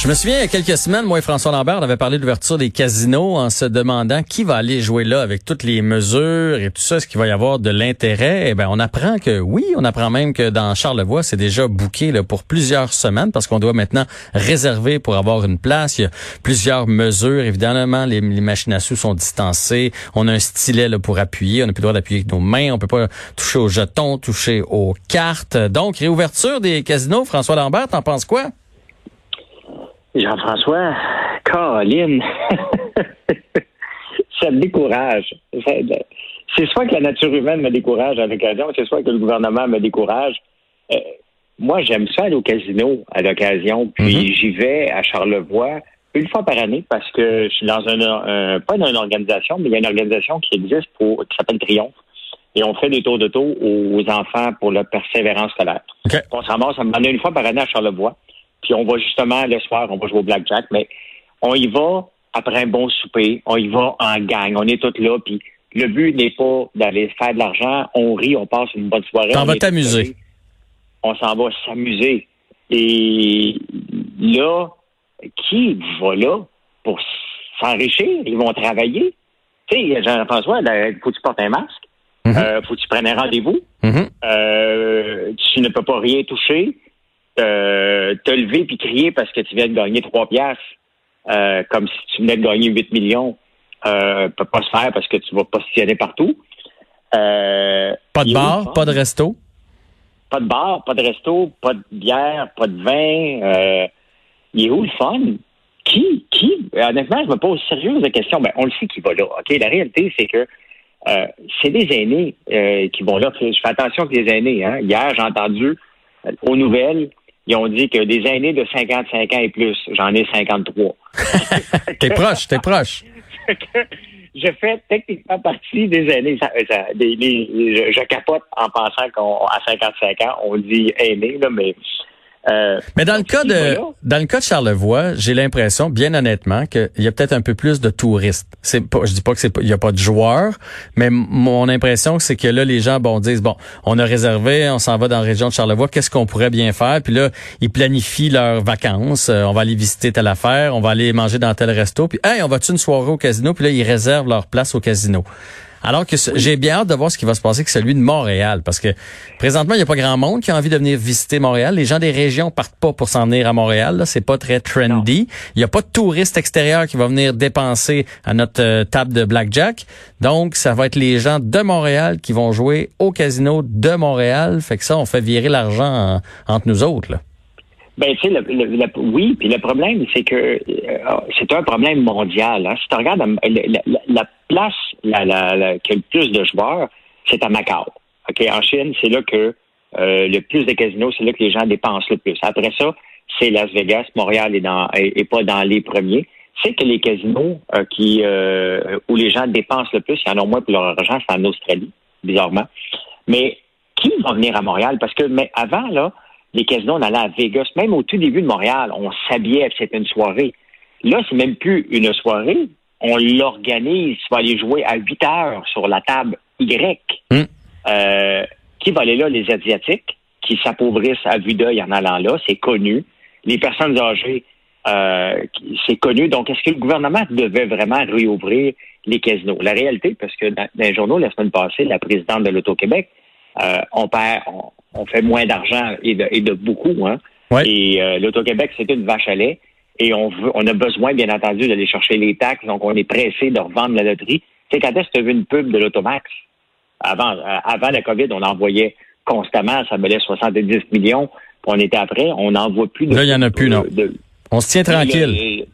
Je me souviens, il y a quelques semaines, moi et François Lambert, on avait parlé de l'ouverture des casinos en se demandant qui va aller jouer là avec toutes les mesures et tout ça, est-ce qu'il va y avoir de l'intérêt? Eh ben, on apprend que oui, on apprend même que dans Charlevoix, c'est déjà booké là, pour plusieurs semaines parce qu'on doit maintenant réserver pour avoir une place. Il y a plusieurs mesures. Évidemment, les, machines à sous sont distancées. On a un stylet pour appuyer. On n'a plus le droit d'appuyer avec nos mains. On peut pas toucher aux jetons, toucher aux cartes. Donc, réouverture des casinos. François Lambert, t'en penses quoi? Jean-François, Caroline, ça me décourage. C'est soit que la nature humaine me décourage à l'occasion, c'est soit que le gouvernement me décourage. Euh, moi, j'aime ça aller au casino à l'occasion, puis mm-hmm. j'y vais à Charlevoix une fois par année parce que je suis dans un, pas dans une organisation, mais il y a une organisation qui existe pour qui s'appelle Triomphe. Et on fait des tours de taux aux enfants pour leur persévérance scolaire. On se ramasse, ça me une fois par année à Charlevoix. Puis on va justement le soir, on va jouer au blackjack, mais on y va après un bon souper, on y va en gang, on est tous là, puis le but n'est pas d'aller faire de l'argent, on rit, on passe une bonne soirée. On va t'amuser. On s'en va s'amuser. Et là, qui va là pour s'enrichir? Ils vont travailler. Tu sais, Jean-François, faut que tu portes un masque. Mm-hmm. Euh, faut que tu prennes un rendez-vous. Mm-hmm. euh, tu ne peux pas rien toucher euh, te lever puis crier parce que tu viens de gagner trois piastres, euh, comme si tu venais de gagner 8 millions, euh, peut pas se faire parce que tu vas positionner partout. Euh, pas de bar, pas de resto? Pas de bar, pas de resto, pas de bière, pas de vin. Il est où le fun? Qui? Qui? Honnêtement, je me pose sérieuse la question. Ben, on le sait qui va là. OK? La réalité, c'est que euh, c'est des aînés qui vont là. Je fais attention que les aînés. Hein? Hier, j'ai entendu aux nouvelles ils ont dit que des aînés de 55 ans et plus, j'en ai 53. t'es proche, t'es proche. je fais techniquement partie des aînés. je, capote en pensant qu'à 55 ans, on dit aîné, là, mais euh, Mais dans le cas de dans le cas de Charlevoix, j'ai l'impression, bien honnêtement, qu'il y a peut-être un peu plus de touristes. C'est pas, je dis pas que c'est il y a pas de joueurs, mais mon impression c'est que là les gens bon disent bon, on a réservé, on s'en va dans la région de Charlevoix, qu'est-ce qu'on pourrait bien faire? Puis là, ils planifient leurs vacances, euh, on va aller visiter telle affaire, on va aller manger dans tel resto, puis hey, on va-tu une soirée au casino? Puis là, ils réservent leur place au casino. Alors que j'ai bien hâte de voir ce qui va se passer avec celui de Montréal, parce que présentement, il n'y a pas grand monde qui a envie de venir visiter Montréal. Les gens des régions partent pas pour s'en venir à Montréal. C'est pas très trendy. Il n'y a pas de touristes extérieurs qui vont venir dépenser à notre euh, table de blackjack. Donc, ça va être les gens de Montréal qui vont jouer au casino de Montréal. Fait que ça, on fait virer l'argent entre nous autres. Là. Ben, tu sais, oui, puis le problème, c'est que euh, c'est un problème mondial. Hein. Si tu regardes la, place la, la, qui a le plus de joueurs, c'est à Macao. Ok, En Chine, c'est là que euh, le plus de casinos, c'est là que les gens dépensent le plus. Après ça, c'est Las Vegas. Montréal est, dans, pas dans les premiers. C'est que les casinos euh, qui où les gens dépensent le plus, il y en a moins pour leur argent, c'est en Australie, bizarrement. Mais qui va venir à Montréal? Parce que mais avant, là, les casinos, on allait à Vegas. Même au tout début de Montréal, on s'habillait, c'était une soirée. Là, c'est même plus une soirée. On l'organise. Tu vas aller jouer à 8 heures sur la table Y. Hmm. Euh, qui va aller là? Les Asiatiques, qui s'appauvrissent à vue d'œil en allant là. C'est connu. Les personnes âgées, euh, c'est connu. Donc, est-ce que le gouvernement devait vraiment réouvrir les casinos? La réalité, parce que dans, les journaux la semaine passée, la présidente de l'Auto-Québec, euh, on perd, on fait moins d'argent et de, beaucoup. Hein? Et euh, l'Auto-Québec, c'est une vache à lait. Et on, veut, on a besoin, bien entendu, d'aller chercher les taxes. Donc, on est pressé de revendre la loterie. Tu sais, quand est-ce que tu as vu une pub de l'Automax? Avant, euh, avant la COVID, on envoyait constamment, ça valait 70 millions. Puis on était après, on n'en voit plus. De, Là, il n'y en a plus, non? on se tient tranquille.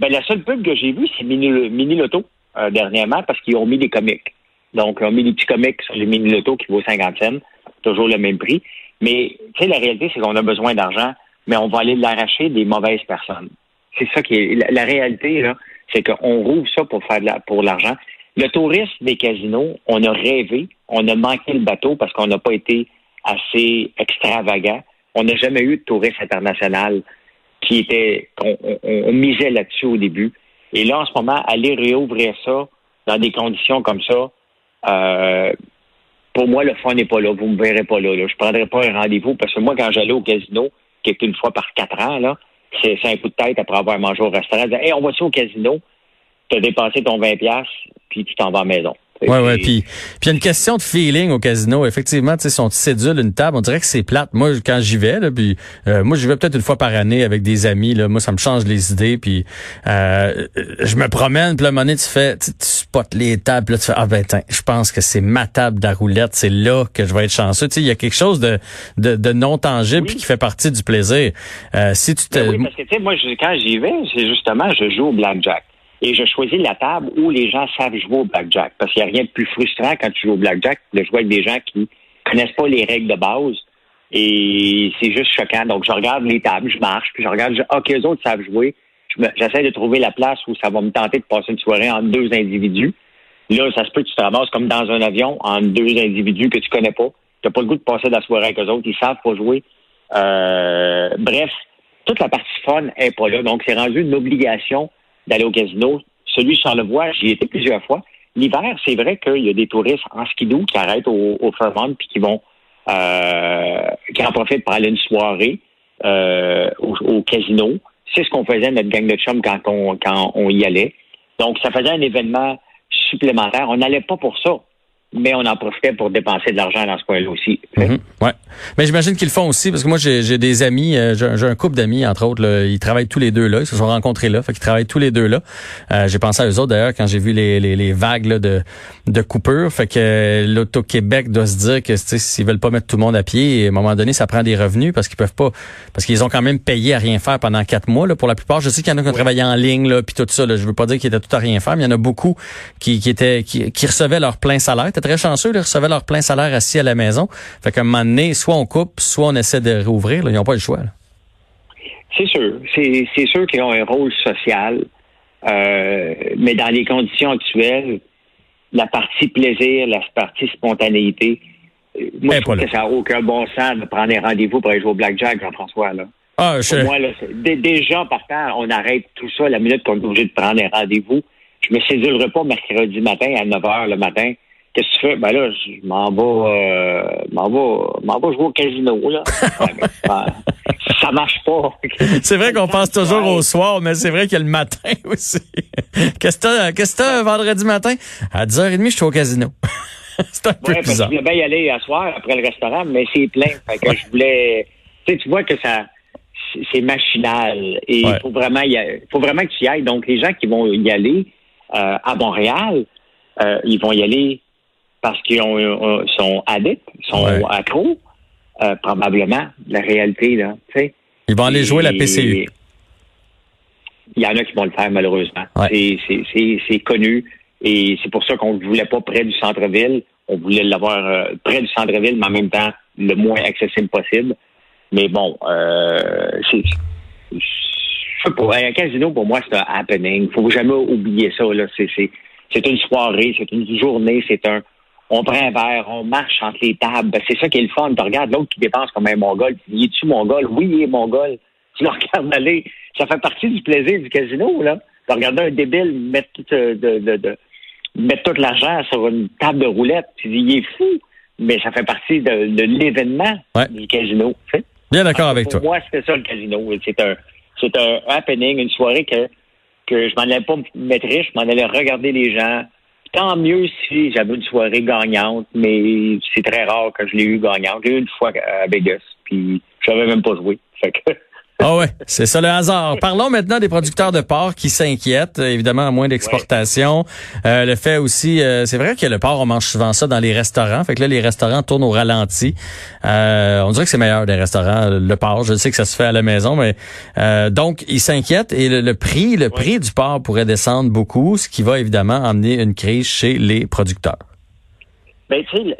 ben, la seule pub que j'ai vue, c'est Mini, Mini Loto, euh, dernièrement, parce qu'ils ont mis des comics. Donc, ils ont mis des petits comics sur les Mini Loto qui vaut 50 cents toujours le même prix. Mais tu sais, la réalité, c'est qu'on a besoin d'argent, mais on va aller l'arracher des mauvaises personnes. C'est ça qui est la, réalité, là, c'est qu'on rouvre ça pour faire de l'argent. Le tourisme des casinos, on a rêvé, on a manqué le bateau parce qu'on n'a pas été assez extravagant. On n'a jamais eu de tourisme international qui était, on, misait là-dessus au début. Et là, en ce moment, aller réouvrir ça dans des conditions comme ça, euh, pour moi, le fun n'est pas là. Vous me verrez pas là. Je Je prendrai pas un rendez-vous parce que moi, quand j'allais au casino, qui est une fois par quatre ans, là, c'est un coup de tête après avoir mangé au restaurant. Hey, on va-tu au casino? Tu as dépassé ton 20$, puis tu t'en vas à la maison. Ouais, ouais. Puis, puis y a une question de feeling au casino. Effectivement, tu sais, si on cédule une table, on dirait que c'est plate. Moi, quand j'y vais, là, puis euh, moi, j'y vais peut-être une fois par année avec des amis. Là, moi, ça me change les idées. Puis euh, je me promène, puis là, donné, tu fais, tu, spots les tables, puis là, tu fais, ah ben, je pense que c'est ma table de roulette. C'est là que je vais être chanceux. Tu sais, il y a quelque chose de, de, de non tangible qui fait partie du plaisir. Euh, si tu te... Ben oui, parce que tu sais, moi, quand j'y vais, c'est justement, je joue au blackjack. Et je choisis la table où les gens savent jouer au blackjack. Parce qu'il n'y a rien de plus frustrant quand tu joues au blackjack de jouer avec des gens qui connaissent pas les règles de base. Et c'est juste choquant. Donc, je regarde les tables, je marche, puis je regarde, je, OK, autres savent jouer. J'essaie de trouver la place où ça va me tenter de passer une soirée entre deux individus. Là, ça se peut que tu te ramasses comme dans un avion entre deux individus que tu connais pas. Tu n'as pas le goût de passer de la soirée avec eux autres. Ils savent pas jouer. Euh, bref, toute la partie fun est pas là. Donc, c'est rendu une obligation d'aller au casino. Celui sur le voie, j'y étais plusieurs fois. L'hiver, c'est vrai qu'il y a des touristes en skidoo qui arrêtent au, au Fairmont puis qui vont euh, qui en profitent pour aller une soirée euh, au, casino. C'est ce qu'on faisait notre gang de chum quand on quand on y allait. Donc, ça faisait un événement supplémentaire. On n'allait pas pour ça mais on en profitait pour dépenser de l'argent dans ce coin-là aussi. Mhm. ouais. Mais j'imagine qu'ils le font aussi parce que moi j'ai des amis, euh, j'ai un couple d'amis entre autres, là, ils travaillent tous les deux là, ils se sont rencontrés là, fait qu'ils travaillent tous les deux là. Euh, j'ai pensé à eux autres d'ailleurs quand j'ai vu les, les, les vagues là, de de coupure, fait que l'auto-Québec doit se dire que s'ils veulent pas mettre tout le monde à pied, à un moment donné ça prend des revenus parce qu'ils peuvent pas, parce qu'ils ont quand même payé à rien faire pendant quatre mois là, pour la plupart. Je sais qu'il y en a qui ont travaillé en ligne là, puis tout ça. Là, je veux pas dire qu'ils étaient tout à rien faire, mais il y en a beaucoup qui, qui étaient qui, qui recevaient leur plein salaire très chanceux, ils recevaient leur plein salaire assis à la maison. Fait qu'à un moment donné, soit on coupe, soit on essaie de rouvrir. Ils n'ont pas le choix. C'est sûr. C'est sûr qu'ils ont un rôle social. Euh, mais dans les conditions actuelles, la partie plaisir, la partie spontanéité, euh, moi, je trouve que ça n'a aucun bon sens de prendre des rendez-vous pour aller jouer au blackjack, Jean-François. Là. Ah, je... Pour moi, là, déjà, partant, on arrête tout ça la minute qu'on est obligé de prendre des rendez-vous. Je me sédulerai pas mercredi matin à 9 h le matin Qu'est-ce que tu fais? Ben là, je m'en vais, euh, m'en vais, m'en vais jouer au casino, là. Ben, ça marche pas. c'est vrai qu'on pense toujours au soir, mais c'est vrai qu'il y a le matin aussi. Qu'est-ce que qu'est-ce que vendredi matin? À 10h30, je suis au casino. c'est un peu ouais, bizarre. je voulais bien y aller à soir après le restaurant, mais c'est plein. Fait que je voulais, tu sais, tu vois que ça, c'est machinal. Et il faut vraiment y faut vraiment que tu y ailles. Donc, les gens qui vont y aller, euh, à Montréal, euh, ils vont y aller parce qu'ils sont addicts, sont accros, euh, probablement, la réalité, là. Ils vont aller jouer la PCU. Il y en a qui vont le faire, malheureusement. C'est connu. Et c'est pour ça qu'on ne voulait pas près du centre-ville. On voulait l'avoir euh, près du centre-ville, mais en même temps, le moins accessible possible. Mais bon, euh, c'est. Un casino, pour moi, c'est un happening. Il faut jamais oublier ça. C'est une soirée, c'est une journée, c'est un, on prend un verre, on marche entre les tables. Ben, c'est ça qui est le fun. Tu regardes l'autre qui dépense comme un mongol. Tu dis, es-tu mongol? Oui, il est mongol. Tu le regardes aller. Ça fait partie du plaisir du casino, là. Tu regardes un débile mettre tout, euh, de, de, de, mettre tout l'argent sur une table de roulette. Tu dis, il est fou. Mais ça fait partie de, l'événement du casino. Bien d'accord avec toi. Moi, c'était ça le casino. C'est un, c'est un happening, une soirée que, que je m'en allais pas mettre riche, je m'en allais regarder les gens, Tant mieux si j'avais une soirée gagnante, mais c'est très rare que je l'ai eu gagnante. J'ai eu une fois à Vegas, puis je n'avais même pas joué. Fait que Ah ouais, c'est ça le hasard. Parlons maintenant des producteurs de porc qui s'inquiètent, évidemment à moins d'exportation. Euh, le fait aussi, euh, c'est vrai que le porc, on mange souvent ça dans les restaurants. Fait que là, les restaurants tournent au ralenti. Euh, on dirait que c'est meilleur des restaurants, le porc. Je sais que ça se fait à la maison, mais donc ils s'inquiètent et le, prix, le prix du porc pourrait descendre beaucoup, ce qui va évidemment amener une crise chez les producteurs. Ben, tu sais,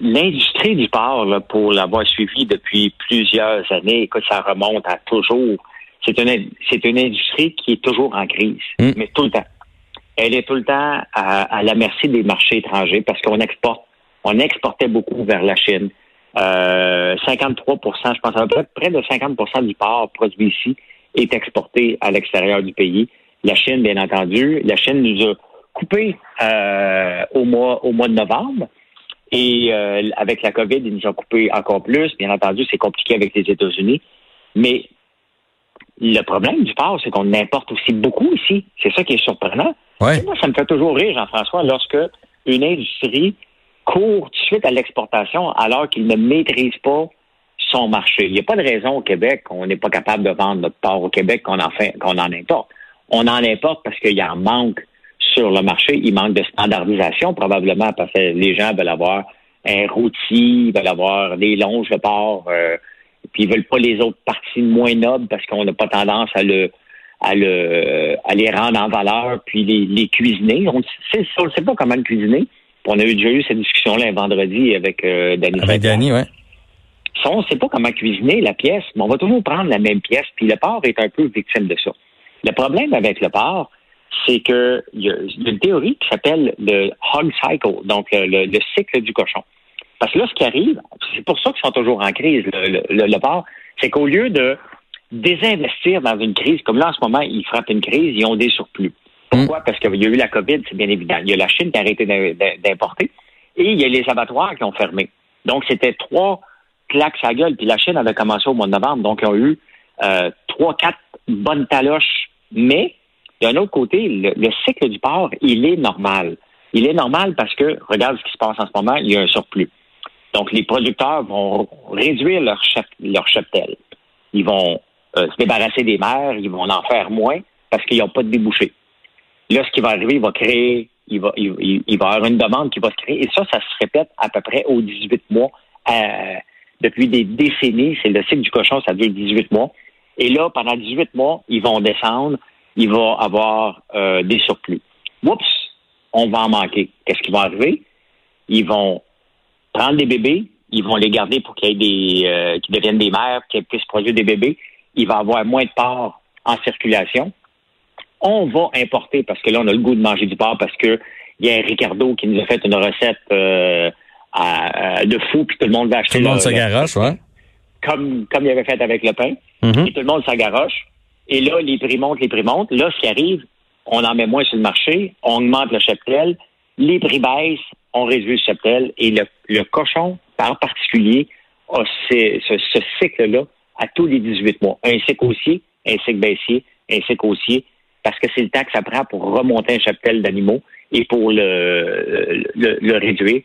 l'industrie du porc, pour l'avoir suivi depuis plusieurs années, écoute, ça remonte à toujours. C'est une, c'est une industrie qui est toujours en crise, mm. mais tout le temps. Elle est tout le temps à, la merci des marchés étrangers parce qu'on exporte, on exportait beaucoup vers la Chine. Euh, 53 je pense à peu près, près de 50% du porc produit ici est exporté à l'extérieur du pays. La Chine, bien entendu. La Chine nous a coupé euh, au mois au mois de novembre. Et euh, avec la COVID, ils nous ont coupé encore plus. Bien entendu, c'est compliqué avec les États-Unis. Mais le problème du porc, c'est qu'on importe aussi beaucoup ici. C'est ça qui est surprenant. Moi, ça me fait toujours rire, Jean-François, lorsque une industrie court tout de suite à l'exportation alors qu'il ne maîtrise pas son marché. Il n'y a pas de raison au Québec qu'on n'est pas capable de vendre notre porc au Québec qu'on en fait, qu'on en importe. On en importe parce qu'il y a un manque sur le marché. Il manque de standardisation, probablement, parce que les gens veulent avoir un rôti, ils veulent avoir des longes de porc, euh, puis ils veulent pas les autres parties moins nobles parce qu'on n'a pas tendance à le à le à les rendre en valeur puis les, les cuisiner. On ne sait pas comment le cuisiner. on a déjà eu cette discussion-là un vendredi avec euh, Danny. Avec Danny, ouais. on ne sait pas comment cuisiner la pièce, mais on va toujours prendre la même pièce. Puis le porc est un peu victime de ça. Le problème avec le porc, c'est qu'il y, a une théorie qui s'appelle le hog cycle, donc le, cycle du cochon. Parce que là, ce qui arrive, c'est pour ça qu'ils sont toujours en crise, le, le, porc, c'est qu'au lieu de désinvestir dans une crise, comme là en ce moment, ils frappent une crise, ils ont des surplus. Pourquoi? Mm. Parce qu'il y a eu la COVID, c'est bien évident. Il y a la Chine qui a arrêté d'importer et il y a les abattoirs qui ont fermé. Donc, c'était trois claques à gueule. Puis la Chine avait commencé au mois de novembre. Donc, ils ont eu euh, trois, quatre bonnes taloches. Mais d'un autre côté, le, cycle du porc, il est normal. Il est normal parce que, regarde ce qui se passe en ce moment, il y a un surplus. Donc, les producteurs vont réduire leur, cheptel. Ils vont euh, se débarrasser des mers, ils vont en faire moins parce qu'ils n'ont pas de débouchés. Là, ce qui va arriver, il va créer, il va, il, va y avoir une demande qui va se créer. Et ça, ça se répète à peu près aux 18 mois. Euh, depuis des décennies, c'est le cycle du cochon, ça dure 18 mois. Et là, pendant 18 mois, ils vont descendre il va avoir euh, des surplus. Oups, on va en manquer. Qu'est-ce qui va arriver? Ils vont prendre des bébés, ils vont les garder pour qu'ils des euh, deviennent des mères, qu'ils puissent produire des bébés. Il va avoir moins de porc en circulation. On va importer parce que là, on a le goût de manger du porc parce que il y a Ricardo qui nous a fait une recette euh, de fou, puis tout le monde va acheter. Tout le monde se ouais. Comme, comme il avait fait avec le pain. Mm-hmm. Et tout le monde s'agaroche. Et là, les prix montent, les prix montent. Là, ce qui arrive, on en met moins sur le marché, on augmente le cheptel, les prix baissent, on réduit le cheptel. Et le, cochon, en particulier, a ce, cycle-là à tous les 18 mois. Un cycle haussier, un cycle baissier, un cycle haussier, parce que c'est le temps que ça prend pour remonter un cheptel d'animaux et pour le, le réduire.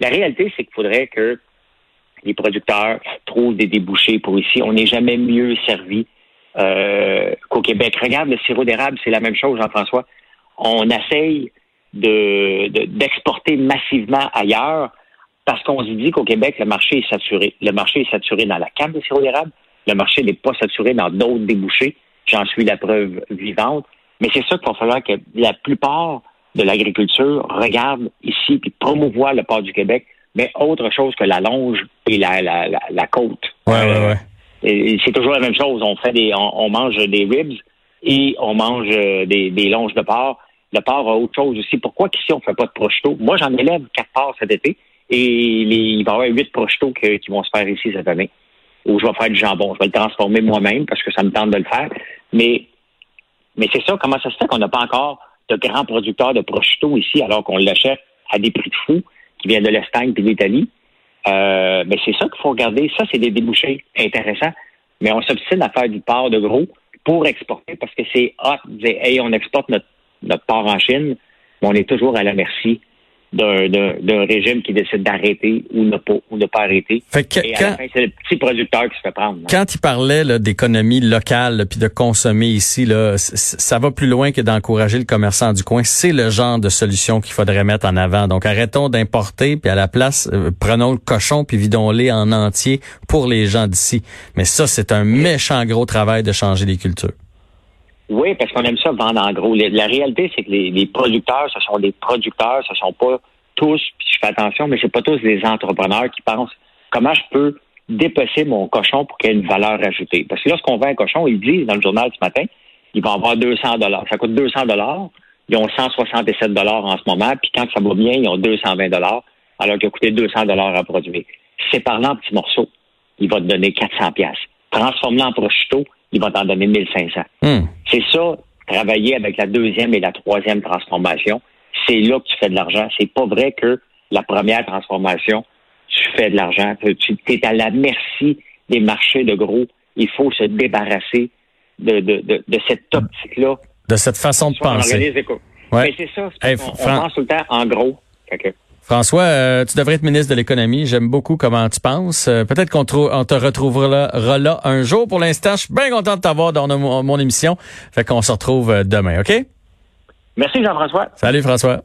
La réalité, c'est qu'il faudrait que les producteurs trouvent des débouchés pour ici. On n'est jamais mieux servi euh, qu'au Québec. Regarde le sirop d'érable, c'est la même chose, Jean-François. On essaye de, d'exporter massivement ailleurs parce qu'on se dit qu'au Québec, le marché est saturé. Le marché est saturé dans la canne de sirop d'érable. Le marché n'est pas saturé dans d'autres débouchés. J'en suis la preuve vivante. Mais c'est ça qu'il va falloir que la plupart de l'agriculture regarde ici puis promouvoie le port du Québec, mais autre chose que la longe et la, la, la, côte. Ouais, ouais, ouais c'est toujours la même chose. On fait des, on, mange des ribs et on mange euh, des, des longes de porc. Le porc a autre chose aussi. Pourquoi qu'ici on fait pas de prosciutto? Moi, j'en élève quatre porcs cet été et il va y avoir huit prosciutto qui vont se faire ici cette année. Ou je vais faire du jambon. Je vais le transformer moi-même parce que ça me tente de le faire. Mais, mais c'est ça. Comment ça se fait qu'on n'a pas encore de grands producteurs de prosciutto ici alors qu'on l'achète à des prix de fou qui viennent de l'Espagne et de l'Italie? Euh, mais c'est ça qu'il faut regarder. Ça, c'est des débouchés intéressants. Mais on s'obstine à faire du porc de gros pour exporter parce que c'est hot hey, on exporte notre, notre en Chine, mais on est toujours à la merci d'un régime qui décide d'arrêter ou ne pas ou ne pas arrêter. Fait que, Et à la fin, c'est le petit producteur qui se fait prendre. Quand il parlait d'économie locale puis de consommer ici, là, ça va plus loin que d'encourager le commerçant du coin. C'est le genre de solution qu'il faudrait mettre en avant. Donc arrêtons d'importer puis à la place euh, prenons le cochon puis vidons-les en entier pour les gens d'ici. Mais ça, c'est un méchant gros travail de changer les cultures. Oui, parce qu'on aime ça vendre en gros. La réalité, c'est que les, producteurs, ce sont des producteurs, ce sont pas tous, puis je fais attention, mais c'est pas tous des entrepreneurs qui pensent comment je peux dépecer mon cochon pour qu'il ait une valeur ajoutée. Parce que lorsqu'on vend un cochon, ils disent dans le journal ce matin, ils vont avoir 200 dollars. Ça coûte 200 dollars. Ils ont 167 dollars en ce moment, puis quand ça va bien, ils ont 220 dollars, alors qu'il a coûté 200 dollars à produire. C'est parlant en petits morceaux. Il va te donner 400 pièces. Transforme-le en prosciutto, il va t'en donner 1500. Hmm. C'est ça, travailler avec la deuxième et la troisième transformation. C'est là que tu fais de l'argent. C'est pas vrai que la première transformation, tu fais de l'argent. Tu es à la merci des marchés de gros. Il faut se débarrasser de, de, de, cette optique-là. De cette façon de penser. Ouais. c'est ça. on, pense tout le temps en gros. François, euh, tu devrais être ministre de l'économie. J'aime beaucoup comment tu penses. Euh, peut-être qu'on te retrouvera là, un jour. Pour l'instant, je suis bien content de t'avoir dans mon, mon émission. Fait qu'on se retrouve euh, demain, OK? Merci Jean-François. Salut François.